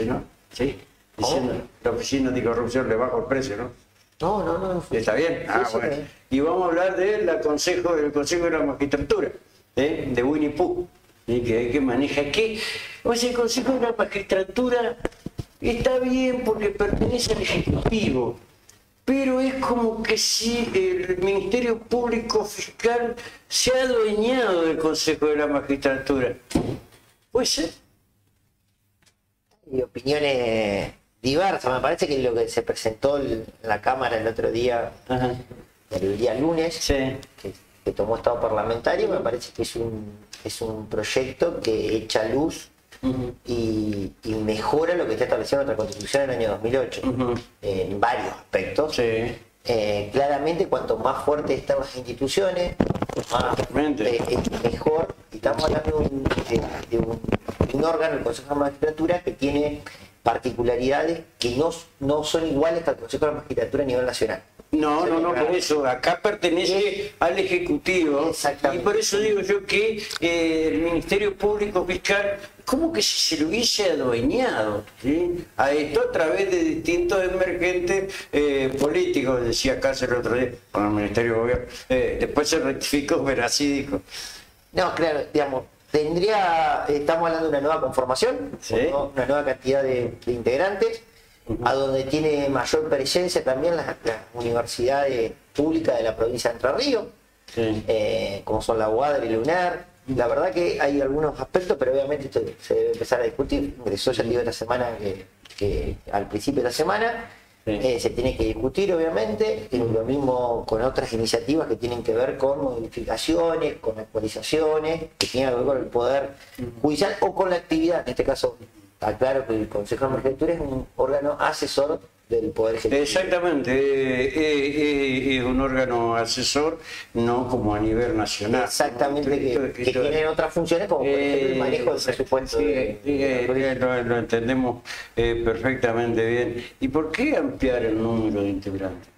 no, sí, diciendo la oficina anticorrupción le bajo el precio, ¿no? No, no, no. ¿Está bien? Ah, Sí, bueno. Y vamos a hablar del consejo, del consejo de la magistratura, ¿eh? de Winnie Pooh, ¿eh? que, que maneja aquí. O sea, el consejo de la magistratura está bien porque pertenece al Ejecutivo, pero es como que si el Ministerio Público Fiscal se ha adueñado del consejo de la magistratura. ¿Puede ser? Y opiniones diversas. Me parece que lo que se presentó en la Cámara el otro día, Ajá. el día lunes, Sí. que, que tomó Estado parlamentario, me parece que es un, es un proyecto que echa luz y, y mejora lo que está establecido en nuestra Constitución en el año 2008, Ujú. en varios aspectos. Sí. Eh, claramente, cuanto más fuertes están las instituciones, más eh, mejor. Estamos hablando de un, de- de un- de un órgano, el Consejo de la Magistratura, que tiene particularidades que no, no son iguales al Consejo de la Magistratura a nivel nacional. No, no, no, por eso, acá pertenece al Ejecutivo Exactamente. y por eso digo yo que eh, el Ministerio Público Fiscal, como que se lo hubiese adueñado ¿sí? a esto a través de distintos emergentes eh, políticos, decía Cáceres el otro día con el Ministerio de Gobierno, Eh, después se rectificó, pero así dijo. No, claro, digamos, tendría, estamos hablando de una nueva conformación, una nueva cantidad de, de integrantes, a donde tiene mayor presencia también las, las universidades públicas de la provincia de Entre Ríos, Sí. eh, como son la UADR y la UNAR. La verdad que hay algunos aspectos, pero obviamente esto se debe empezar a discutir. Ingresó ya te digo esta semana que, que al principio de la semana Sí. eh, se tiene que discutir obviamente, y lo mismo con otras iniciativas que tienen que ver con modificaciones, con actualizaciones, que tienen que ver con el poder judicial o con la actividad. En este caso, está claro que el Consejo de Magistratura es un órgano asesor del Poder Ejecutivo. Exactamente, eh, eh, eh, es un órgano asesor, no como a nivel nacional. Exactamente, ¿no? que, Esto- que tienen otras funciones como por ejemplo el manejo del presupuesto. sí, de- de- lo, lo entendemos perfectamente bien. ¿Y por qué ampliar el número de integrantes?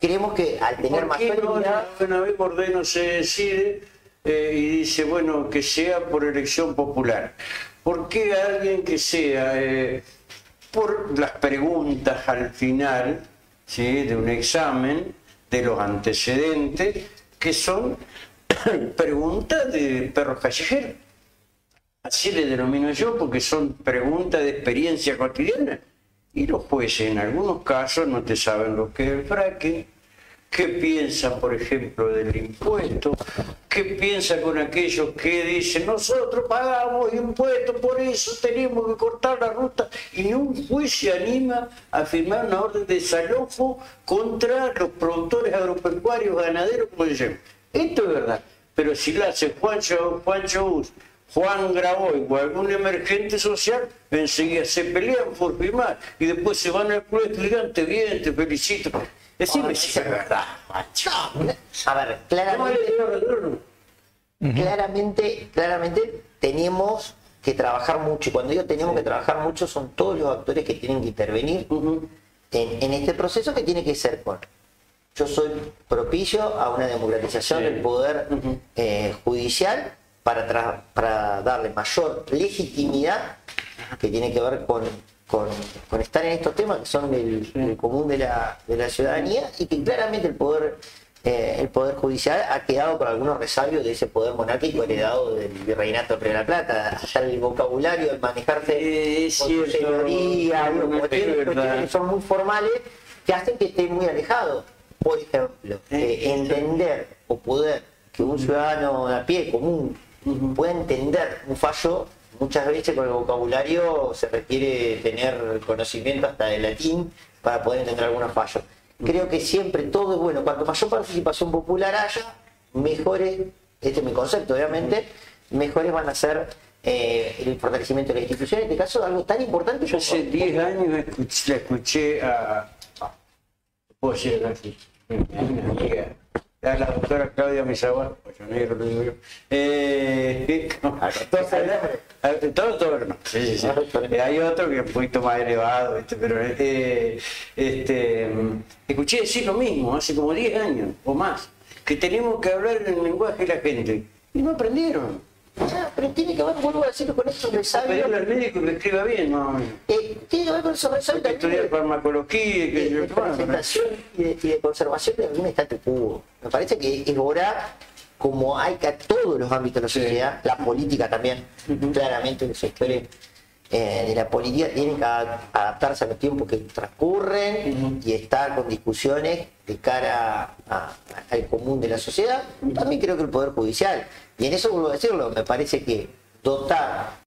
Creemos que al tener ¿Por qué mayor no una vez Bordeno se decide eh, y dice, bueno, que sea por elección popular? ¿Por qué alguien que sea eh, por las preguntas al final ¿sí? de un examen, de los antecedentes, que son preguntas de perros callejeros? Así le denomino yo porque son preguntas de experiencia cotidiana. Y los jueces en algunos casos no te saben lo que es el fracking, qué piensan, por ejemplo, del impuesto, qué piensan con aquellos que dicen nosotros pagamos impuestos, por eso tenemos que cortar la ruta. Y un juez se anima a firmar una orden de desalojo contra los productores agropecuarios, ganaderos, como llama. Esto es verdad. Pero si lo hace Juancho, Juancho Juan Graboy o algún emergente social, enseguida se pelean por firmar y después se van al club estudiante, bien, te felicito. Decime si es verdad, macho. a ver, claramente, claramente, claramente tenemos que trabajar mucho. Y cuando digo tenemos que trabajar mucho, son todos los actores que tienen que intervenir en, en este proceso que tiene que ser con. Yo soy propicio a una democratización Sí. del poder eh, judicial para, para darle mayor legitimidad que tiene que ver con, con- con estar en estos temas que son del, del común de la, de la ciudadanía y que claramente el poder eh, el poder judicial ha quedado con algunos resabios de ese poder monárquico heredado del virreinato de la Plata. Hasta el vocabulario el manejarse es con su señoría, No, cuestiones, que son muy formales que hacen que esté muy alejado. Por ejemplo, eh, Eh, entender o poder que un ciudadano de a pie común pueda entender un fallo, muchas veces con el vocabulario se requiere tener conocimiento hasta de latín para poder entender algunos fallos. Creo que siempre todo es bueno. Cuanto mayor participación popular haya, mejores, este es mi concepto obviamente, mejores van a ser eh, el fortalecimiento de la institución, en este caso algo tan importante Yo hace 10 años escuché- la escuché a. puedo decir aquí, la doctora Claudia Misawa, pues negro lo digo yo. Eh, no, a- todo, todo, no. Sí, sí, sí. Eh, Hay otro que es un poquito más elevado, ¿viste? pero eh, este, escuché decir lo mismo hace como 10 años o más, que tenemos que hablar en el lenguaje de la gente. Y no aprendieron. Ya, pero tiene que ver, vuelvo a decirlo, con esos resabios. Pedirle al médico que escriba bien, ¿no? Eh, tiene que ver con esos resabios Que también estudiar farmacología y que de, yo de presentación y de, y de conservación de algún statu quo. Me parece que es hora, como hay que a todos los ámbitos de la sociedad, la política también, claramente los sectores eh, de la política tienen que adaptarse a los tiempos que transcurren y estar con discusiones de cara a- al común de la sociedad. También creo que el Poder Judicial. Y en eso vuelvo a decirlo, me parece que dotar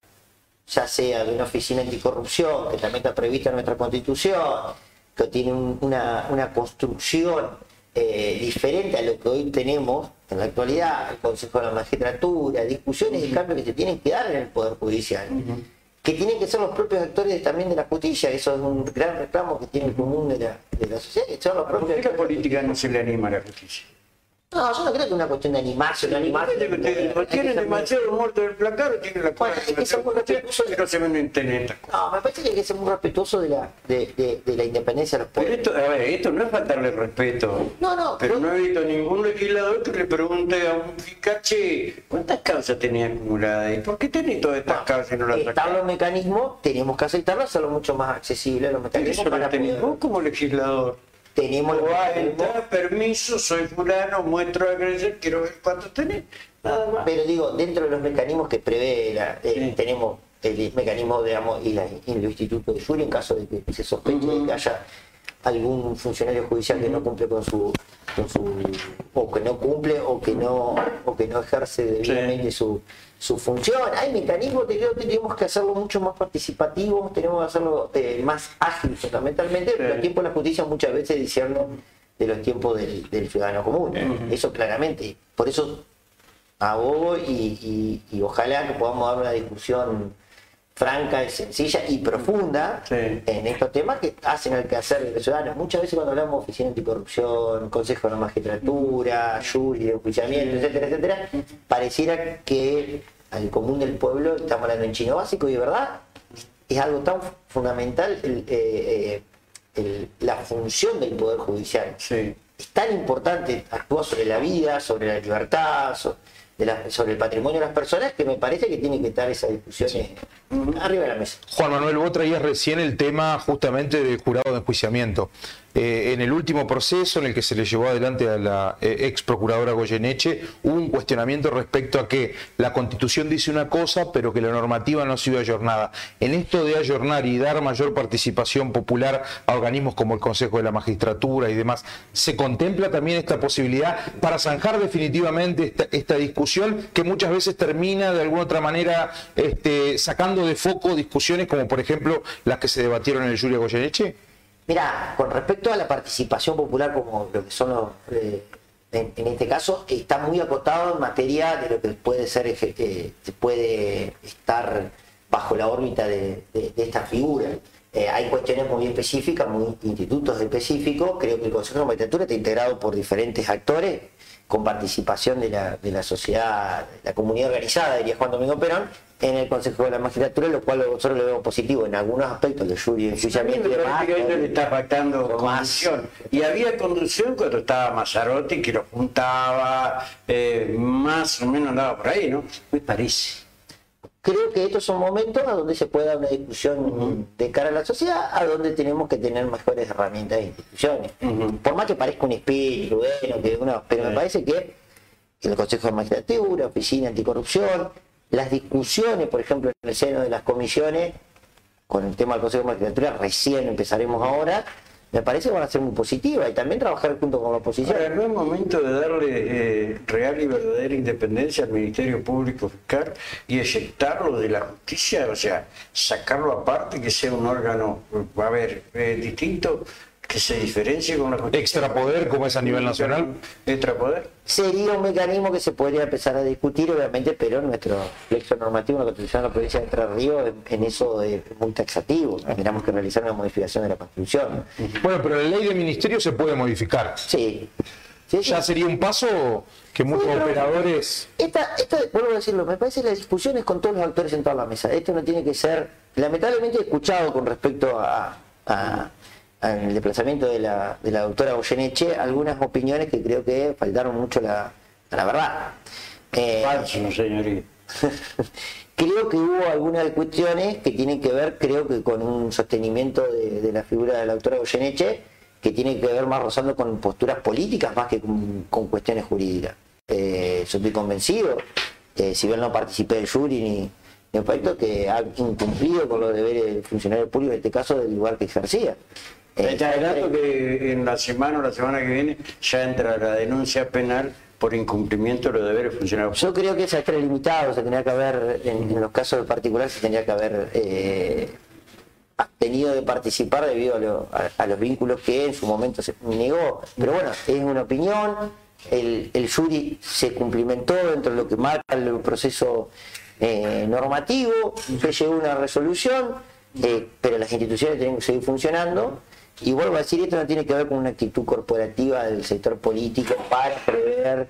ya sea de una oficina anticorrupción, que también está prevista en nuestra constitución, que tiene un- una, una construcción eh, diferente a lo que hoy tenemos en la actualidad, el Consejo de la Magistratura, discusiones y cambios que se tienen que dar en el Poder Judicial, que tienen que ser los propios actores también de la justicia, eso es un gran reclamo que tiene el común de la, de la sociedad, que son los ¿Por propios qué la política no se le anima a la justicia? No, yo no creo que es una cuestión de animarse, no animarse. Tienen demasiado muerto del placar o tienen la Bueno, es que son muy respetuosos de- no. No, me parece que hay que ser muy respetuoso de la, de, de- de la independencia de los Pero esto, a ver, esto no es faltarle respeto. No, no, Pero pero- no he visto ningún legislador que le pregunte a un fiscal, che, ¿cuántas causas tenía acumuladas? ¿Y por qué tenés todas estas causas y no las Están los mecanismos, tenemos que aceptarlos, hacerlo mucho más accesible a los mecanismos Eso lo para tenés poder- vos como legislador. Tenemos los O a mecanismos, entrar, permiso, soy fulano, muestro agresión, quiero ver cuánto tenés. Nada más. pero digo, dentro de los mecanismos que prevé, la- eh, Sí. tenemos el mecanismo, digamos, y, la, y el Instituto de Jury en caso de que se sospeche de que haya algún funcionario judicial que no cumple con su, con su o que no cumple o que no o que no ejerce debidamente su, su función. Hay mecanismos que creo que tenemos que hacerlo mucho más participativos, tenemos que hacerlo eh, más ágil fundamentalmente, pero el tiempo de la justicia muchas veces discierne de los tiempos del, del ciudadano común. Eso claramente. Por eso abogo y, y- y ojalá que podamos dar una discusión franca, y sencilla y profunda Sí. en estos temas que hacen el quehacer de los ciudadanos. Muchas veces cuando hablamos de oficina anticorrupción, consejo de la magistratura, jury, enjuiciamiento, etcétera, etcétera, pareciera que al común del pueblo estamos hablando en chino básico y de verdad es algo tan fundamental el, eh, eh, el- la función del poder judicial Sí. es tan importante, actúa sobre la vida, sobre la libertad, de la- sobre el patrimonio de las personas, que me parece que tiene que estar esa discusión arriba de la mesa. Juan Manuel, vos traías recién el tema justamente del jurado de enjuiciamiento. Eh, en el último proceso en el que se le llevó adelante a la eh, ex procuradora Goyeneche, hubo un cuestionamiento respecto a que la constitución dice una cosa, pero que la normativa no ha sido ayornada. En esto de ayornar y dar mayor participación popular a organismos como el Consejo de la Magistratura y demás, ¿se contempla también esta posibilidad para zanjar definitivamente esta, discusión que muchas veces termina de alguna otra manera este, sacando de foco discusiones como por ejemplo las que se debatieron en el Julia Goyeneche? Mira, con respecto a la participación popular, como lo que son los, eh, en, este caso, está muy acotado en materia de lo que puede ser, eh, puede estar bajo la órbita de, de- de esta figura. Eh, hay cuestiones muy específicas, muy institutos específicos. Creo que el Consejo de Magistratura está integrado por diferentes actores con participación de la, de la sociedad, la comunidad organizada, diría Juan Domingo Perón, en el Consejo de la Magistratura, lo cual nosotros lo vemos positivo en algunos aspectos, de jury, enjuiciamiento y demás. que le está faltando conducción. Y había conducción cuando estaba Mazzarotti, que lo juntaba, eh, más o menos andaba por ahí, ¿no? Me parece. Creo que estos son momentos a donde se puede dar una discusión de cara a la sociedad, a donde tenemos que tener mejores herramientas e instituciones. Por más que parezca un espíritu, bueno, que uno, pero me parece que el Consejo de Magistratura, Oficina Anticorrupción, las discusiones, por ejemplo, en el seno de las comisiones, con el tema del Consejo de Magistratura, recién empezaremos ahora, me parece que van a ser muy positivas y también trabajar junto con la oposición. Ahora, no es momento de darle eh, real y verdadera independencia al Ministerio Público Fiscal y eyectarlo de la justicia, o sea, sacarlo aparte, que sea un órgano, a ver, eh, distinto, que se diferencie con la justicia. Extrapoder, como es a nivel nacional. Extrapoder. sería un mecanismo que se podría empezar a discutir, obviamente, pero nuestro flexo normativo en la Constitución de la provincia de Entre Ríos en- en eso es muy taxativo. Tendríamos que realizar una modificación de la Constitución. Bueno, pero la ley de ministerio se puede modificar. Sí. Sí, sí. Ya sería un paso que muchos Sí, operadores... Esta, esta, vuelvo a decirlo, me parece que la discusión es con todos los actores sentados a la mesa. Esto no tiene que ser, lamentablemente escuchado con respecto a, a- al desplazamiento de la, de la doctora Goyeneche algunas opiniones que creo que faltaron mucho la, a la verdad. Eh, Falso, señorita. creo que hubo algunas cuestiones que tienen que ver, creo que con un sostenimiento de, de la figura de la doctora Goyeneche, que tiene que ver más rozando con posturas políticas más que con, con cuestiones jurídicas. Eh, yo estoy convencido, eh, si bien no participé del jury ni, ni en efecto, que ha incumplido con los deberes del funcionario público, en este caso del lugar que ejercía. Eh, Está adelantando que en la semana o la semana que viene ya entra la denuncia penal por incumplimiento de los deberes funcionarios. Yo creo que eso está limitado, se tendría que haber, en, los casos particulares, se tendría que haber eh, tenido de participar debido a, lo- a- los vínculos que en su momento se negó. Pero bueno, es una opinión, el, el jury se cumplimentó dentro de lo que marca el proceso eh, normativo, se llegó una resolución, eh, pero las instituciones tienen que seguir funcionando. Y vuelvo a decir, esto no tiene que ver con una actitud corporativa del sector político para prever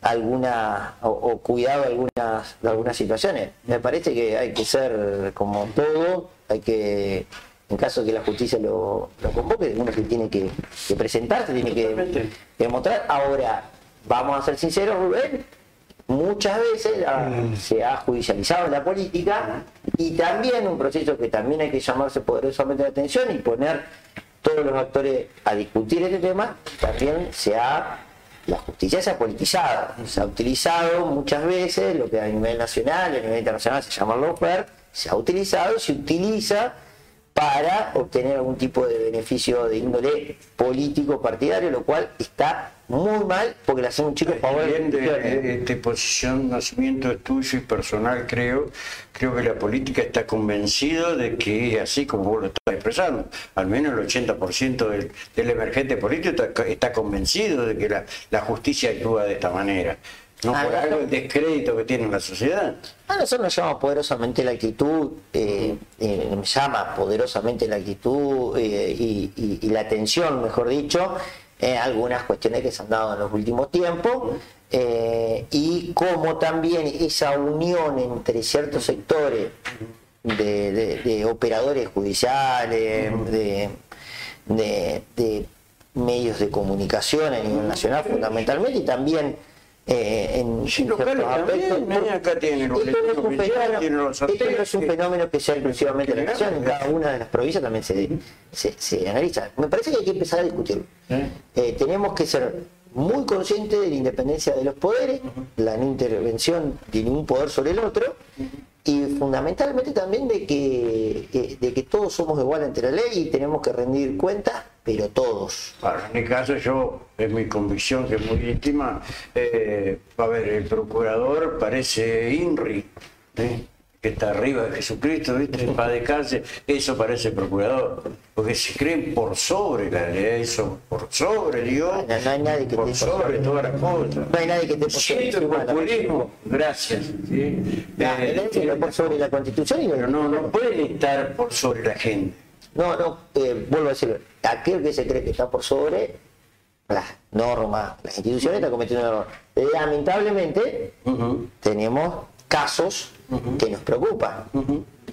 alguna o, o cuidado de algunas, de algunas situaciones. Me parece que hay que ser como todo, hay que, en caso de que la justicia lo, lo convoque, uno se tiene que, que presentar, se tiene que, Totalmente. que mostrar. Ahora, vamos a ser sinceros, Rubén, muchas veces ah, se ha judicializado la política y también un proceso que también hay que llamarse poderosamente la atención y poner todos los actores a discutir este tema, también se ha, la justicia se ha politizado, se ha utilizado muchas veces lo que a nivel nacional a nivel internacional se llama lawfare, se ha utilizado, se utiliza para obtener algún tipo de beneficio de índole político partidario, lo cual está muy mal porque le hacen un chico favor Bien de este posicionamiento es tuyo y personal creo, creo que la política está convencido de que es así como vos lo estás expresando. Al menos el 80% del, del emergente político está, está convencido de que la, la justicia actúa de esta manera. No Ah, por algo el descrédito que tiene la sociedad. A nosotros nos llama poderosamente la actitud, eh, eh, me llama poderosamente la actitud eh, y, y- y la atención, mejor dicho, en algunas cuestiones que se han dado en los últimos tiempos y como también esa unión entre ciertos sectores de, de- de operadores judiciales, de, de- de medios de comunicación a nivel nacional fundamentalmente y también eh, en Sí, en locales también. ¿eh? Acá tienen los Esto no es un fenómeno- tienen los esto no es un hoteles. fenómeno que sea exclusivamente de la nación, en cada una de las provincias también se, se, se analiza. Me parece que hay que empezar a discutirlo. ¿Eh? Tenemos que ser muy conscientes de la independencia de los poderes, la no intervención de ningún poder sobre el otro, y fundamentalmente también de que, de que todos somos iguales ante la ley y tenemos que rendir cuentas, pero todos. Bueno, en mi caso yo, es mi convicción que es muy íntima, eh, a ver, el procurador parece INRI, ¿eh? que está arriba de Jesucristo, ¿viste? Va de cárcel, eso parece procurador, porque se creen por sobre la ley, eso por sobre Dios, No, no hay nadie que por por sobre todas las cosas. No hay nadie que sobre Siento el populismo, gracias. ¿sí? La Eh, por sobre la constitución y pero no, no pueden estar por sobre la gente. No, no, eh, vuelvo a decirlo, aquel que se cree que está por sobre las normas, las instituciones está cometiendo un error. Lamentablemente tenemos casos que nos preocupan.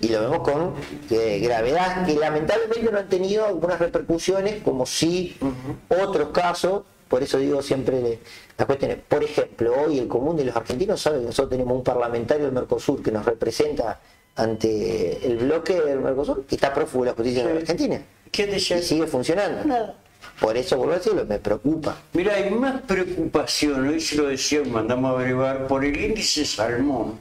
Y lo vemos con eh, gravedad que lamentablemente no han tenido algunas repercusiones como si otros casos, por eso digo siempre las cuestiones, por ejemplo, hoy el común de los argentinos sabe que nosotros tenemos un parlamentario del Mercosur que nos representa ante el bloque del Mercosur que está prófugo de la justicia en Argentina ¿Qué decía? y sigue funcionando. Nada. Por eso vuelvo a decirlo, me preocupa. Mira, hay más preocupación, hoy se lo decía, mandamos a averiguar, por el índice salmón.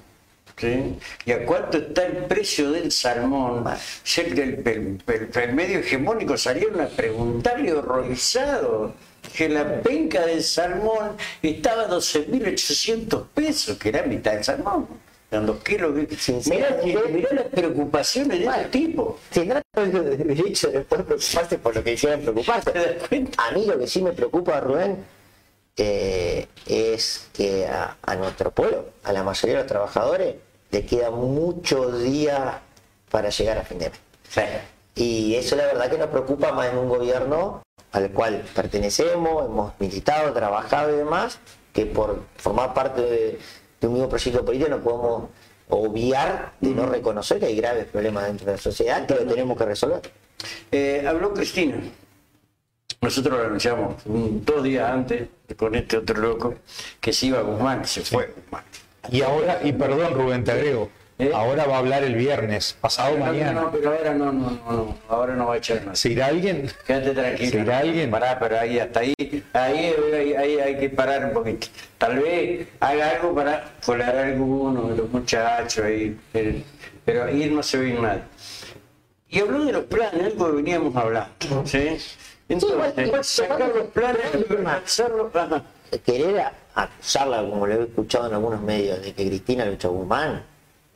¿sí? ¿Y a cuánto está el precio del salmón? El- el- el- el medio hegemónico salieron a preguntarle horrorizado que la penca del salmón estaba a 12.800 pesos, que era mitad del salmón. Dos kilos. Mirá, Sinceramente- mirá las preocupaciones de este tipo. Todo el derecho de poder preocuparse por lo que quieran preocuparse. A mí lo que sí me preocupa, Rubén, eh, es que a, a nuestro pueblo, a la mayoría de los trabajadores, le quedan muchos días para llegar a fin de mes. Sí. Y eso la verdad que nos preocupa más en un gobierno al cual pertenecemos, hemos militado, trabajado y demás, que por formar parte de, de un mismo proyecto político no podemos obviar de no reconocer que hay graves problemas dentro de la sociedad que lo tenemos que resolver. Eh, habló Cristina. Nosotros lo anunciamos un- dos días antes con este otro loco que se iba a Guzmán, se fue Guzmán. Y ahora, y perdón Rubén, te agrego, ¿Eh? ahora va a hablar el viernes, pasado mañana. No, pero ahora no, no, no, no, ahora no va a echar nada. ¿Se irá alguien? Quédate tranquilo. ¿Será alguien? Pará, pero ahí hasta ahí, ahí, ahí, ahí hay que parar un poquito. Tal vez haga algo para colar a alguno de los muchachos ahí, pero, pero ahí no se ve nadie. Y habló de los planes, algo que veníamos hablando, ¿sí? Entonces, igual- sacar los planes, querer acusarla, como lo he escuchado en algunos medios, de que Cristina lo echó Guzmán,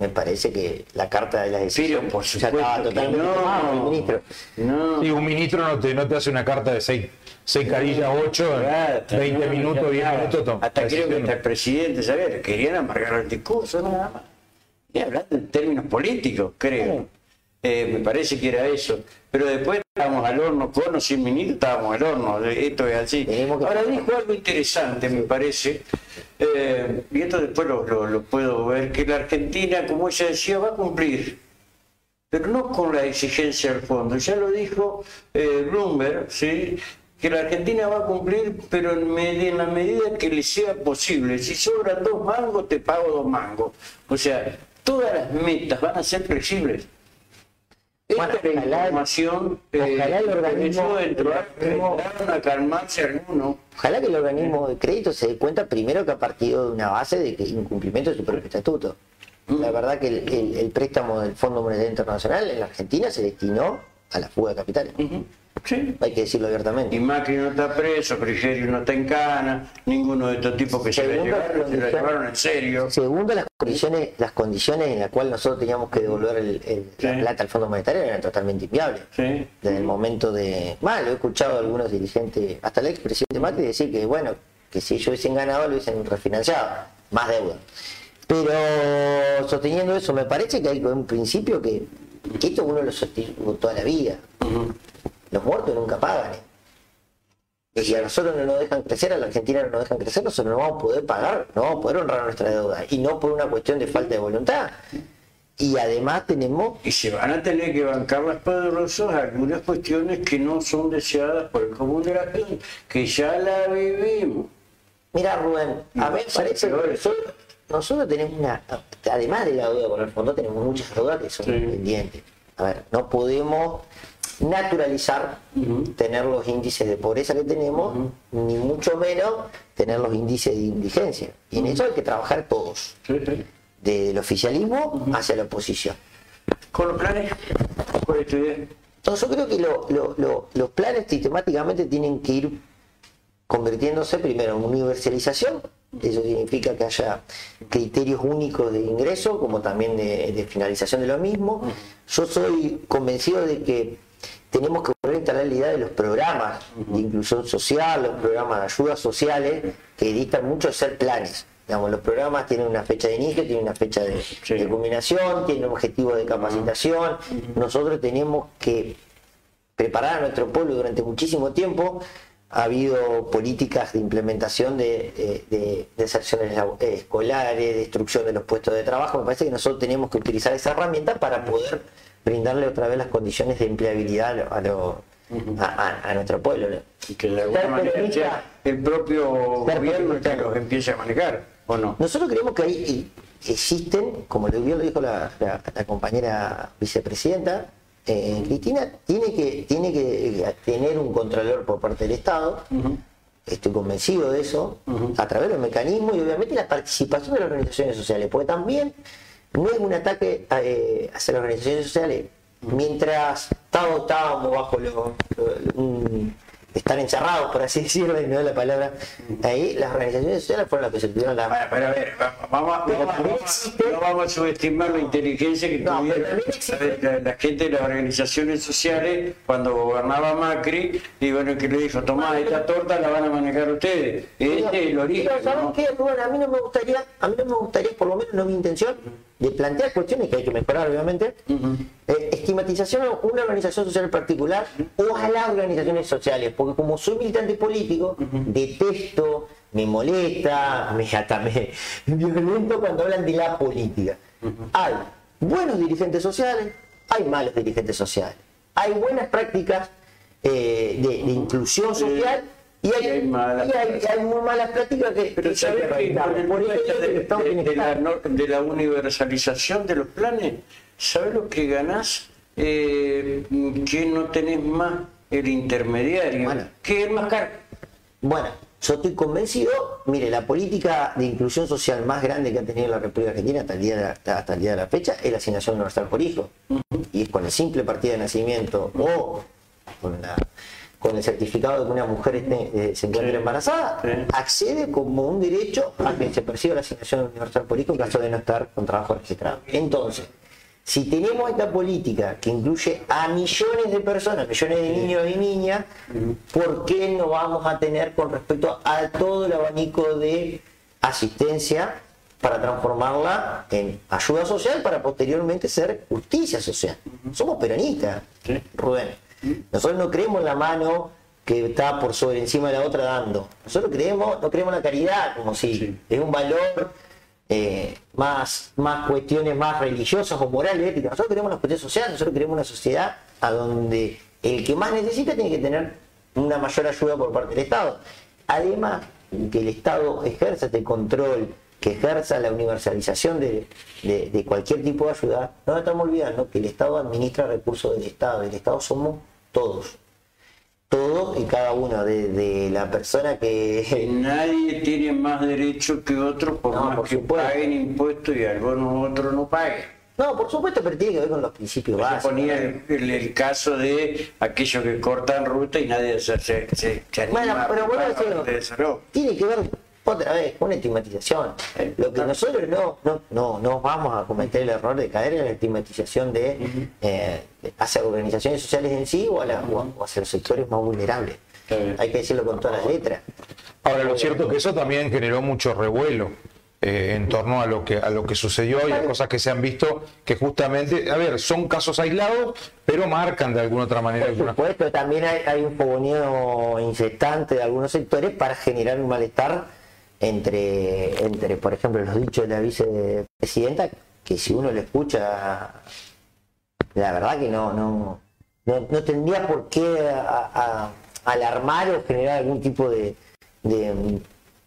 me parece que la carta de la decisión por ya estaba totalmente tomada por el no, ministro. no. Sí, un ministro no te, no te hace una carta de 6 seis carillas, 8, Claro, 20 no, minutos, ya 10 nada. minutos. toma, Hasta creo que hasta el presidente, ¿sabes? Querían amargar el discurso nada más. Y hablando en términos políticos, creo. Eh, me parece que era eso. Pero después estábamos al horno, con o sin ministro, estábamos al horno. Esto es así. Ahora dijo algo interesante, me parece. eh, y esto después lo, lo- lo puedo ver, que la Argentina, como ella decía, va a cumplir pero no con la exigencia del fondo. Ya lo dijo eh, Bloomberg, ¿sí? que la Argentina va a cumplir, pero en, en la medida que le sea posible. Si sobran dos mangos, te pago dos mangos. O sea, todas las metas van a ser flexibles. Esta Bueno, es la ojalá- información eh, ojalá el que organismo- el organismo- empezaron a calmarse algunos. Ojalá que el organismo de crédito se dé cuenta primero que ha partido de una base de que incumplimiento de su propio estatuto. La verdad que el, el- el préstamo del Fondo Monetario Internacional en la Argentina se destinó a la fuga de capitales. Sí. Hay que decirlo abiertamente. Y Macri no está preso, Frigerio no está en cana, ninguno de estos tipos que se la llevaron, se la llevaron en serio. Segundo, las condiciones, las condiciones en las cuales nosotros teníamos que devolver el- el- la plata al Fondo Monetario eran totalmente inviables. Sí. Desde el momento de. Mal, lo he escuchado a algunos dirigentes, hasta el expresidente Macri, decir que, bueno, que si ellos hubiesen ganado, lo hubiesen refinanciado. Más deuda. Pero sosteniendo eso, me parece que hay un principio que, que esto uno lo sostuvo toda la vida. Los muertos nunca pagan. ¿eh? Y si a nosotros no nos dejan crecer, a la Argentina no nos dejan crecer, nosotros no vamos a poder pagar, no vamos a poder honrar nuestra deuda. Y no por una cuestión de falta de voluntad. Y además tenemos Y se van a tener que bancar las poderosas algunas cuestiones que no son deseadas por el común de la gente, que ya la vivimos. Mira, Rubén, a mí me parece que nosotros, nosotros tenemos una. Además de la deuda con el fondo, tenemos muchas deudas que son Sí. pendientes. A ver, no podemos naturalizar tener los índices de pobreza que tenemos, ni mucho menos tener los índices de indigencia. Y en eso hay que trabajar todos, del oficialismo hacia la oposición. Con los planes, ¿cuál es tu idea? Entonces yo creo que lo- lo- lo- los planes sistemáticamente tienen que ir convirtiéndose primero en universalización, eso significa que haya criterios únicos de ingreso como también de, de finalización de lo mismo. Yo soy convencido de que tenemos que volver a instalar la idea de los programas de inclusión social, los programas de ayudas sociales, que dictan mucho de ser planes. Digamos, los programas tienen una fecha de inicio, tienen una fecha de, Sí. de culminación, tienen objetivos de capacitación. Nosotros tenemos que preparar a nuestro pueblo durante muchísimo tiempo. Ha habido políticas de implementación de, de, de deserciones eh, escolares, destrucción de los puestos de trabajo. Me parece que nosotros tenemos que utilizar esa herramienta para poder brindarle otra vez las condiciones de empleabilidad a, lo- a a- a- nuestro pueblo. Y que de alguna Ser manera peronista- sea el propio gobierno que los empiece a manejar, ¿o no? Nosotros creemos que ahí existen, como lo bien lo dijo la, la- la compañera vicepresidenta, eh, Cristina, tiene que, tiene que eh, tener un controlador por parte del Estado. Estoy convencido de eso, a través de los mecanismos y obviamente la participación de las organizaciones sociales, porque también no es un ataque eh, hacia las organizaciones sociales. Mientras todos estábamos bajo lo- lo- un- estar encerrados, por así decirlo, y no la palabra, ahí las organizaciones sociales fueron las que se tuvieron la, Bueno, pero a ver, va- vamos, Pero vamos- también vamos- existe- no vamos a subestimar la inteligencia que No, tuvieron existe- la, la gente de las organizaciones sociales cuando gobernaba Macri y bueno, que le dijo, tomá, esta torta la van a manejar ustedes. Este es el origen. Pero, ¿saben ¿no? qué, Rubén? A mí no me gustaría, a mí no me gustaría, por lo menos no es mi intención, de plantear cuestiones que hay que mejorar, obviamente, eh, estigmatización a una organización social en particular o a las organizaciones sociales, porque como soy militante político, detesto, me molesta, me hasta me violento cuando hablan de la política. Hay buenos dirigentes sociales, hay malos dirigentes sociales, hay buenas prácticas eh, de, de inclusión social Y hay, malas y hay, hay muy malas prácticas que, Pero que ¿sabes que con el de, la, de universalización de los planes, ¿sabes lo que ganás? Eh, que no tenés más el intermediario, Bueno. que es más caro. Bueno, yo estoy convencido, mire, la política de inclusión social más grande que ha tenido la República Argentina hasta el día de la, hasta el día de la fecha es la asignación universal por hijo. Y es con el simple partido de nacimiento o con, la- con el certificado de que una mujer esté- eh, se encuentre Sí. embarazada, Sí. accede como un derecho a que se perciba la asignación universal por hijo en caso de no estar con trabajo registrado. Entonces, si tenemos esta política que incluye a millones de personas, millones de niños y niñas, ¿por qué no vamos a tener con respecto a todo el abanico de asistencia para transformarla en ayuda social para posteriormente ser justicia social? Somos peronistas. Rubén. Nosotros no creemos en la mano que está por sobre encima de la otra dando. Nosotros creemos, no creemos en la caridad, como si Sí. es un valor eh, más, más cuestiones más religiosas o morales, éticas. Nosotros queremos una cuestión social, nosotros queremos una sociedad a donde el que más necesita tiene que tener una mayor ayuda por parte del Estado. Además, que el Estado ejerza este control, que ejerza la universalización de, de- de cualquier tipo de ayuda, no nos estamos olvidando que el Estado administra recursos del Estado, el Estado somos todos. Todos y cada uno, de, de la persona que Nadie tiene más derecho que otro por No, más por que supuesto. paguen impuestos y algunos otros no paguen. No, por supuesto, pero tiene que ver con los principios Se básicos. ponía el, el- el caso de aquellos que cortan ruta y nadie se, se, se, se anima Bueno, a pero bueno, pagar de eso, ¿no? tiene que ver otra vez una estigmatización. Lo que nosotros no, no, no, no vamos a cometer el error de caer en la estigmatización de eh, hacia organizaciones sociales en sí o, a la- o hacia los sectores más vulnerables. Hay que decirlo con todas las letras. Ahora, lo cierto es que eso también generó mucho revuelo eh, en torno a lo que a lo que sucedió y a cosas que se han visto que justamente, a ver, son casos aislados, pero marcan de alguna otra manera Por alguna supuesto, también hay, hay un fogoneo incesante de algunos sectores para generar un malestar entre, entre, por ejemplo, los dichos de la vicepresidenta, que si uno lo escucha, la verdad que no, no, no, no tendría por qué a- a- alarmar o generar algún tipo de, de,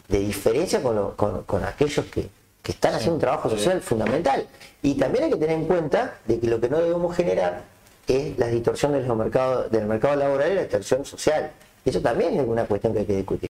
de diferencia con, lo- con- con aquellos que, que están haciendo un trabajo social fundamental. Y también hay que tener en cuenta de que lo que no debemos generar es la distorsión de los mercados, del mercado laboral y la distorsión social. Eso también es una cuestión que hay que discutir.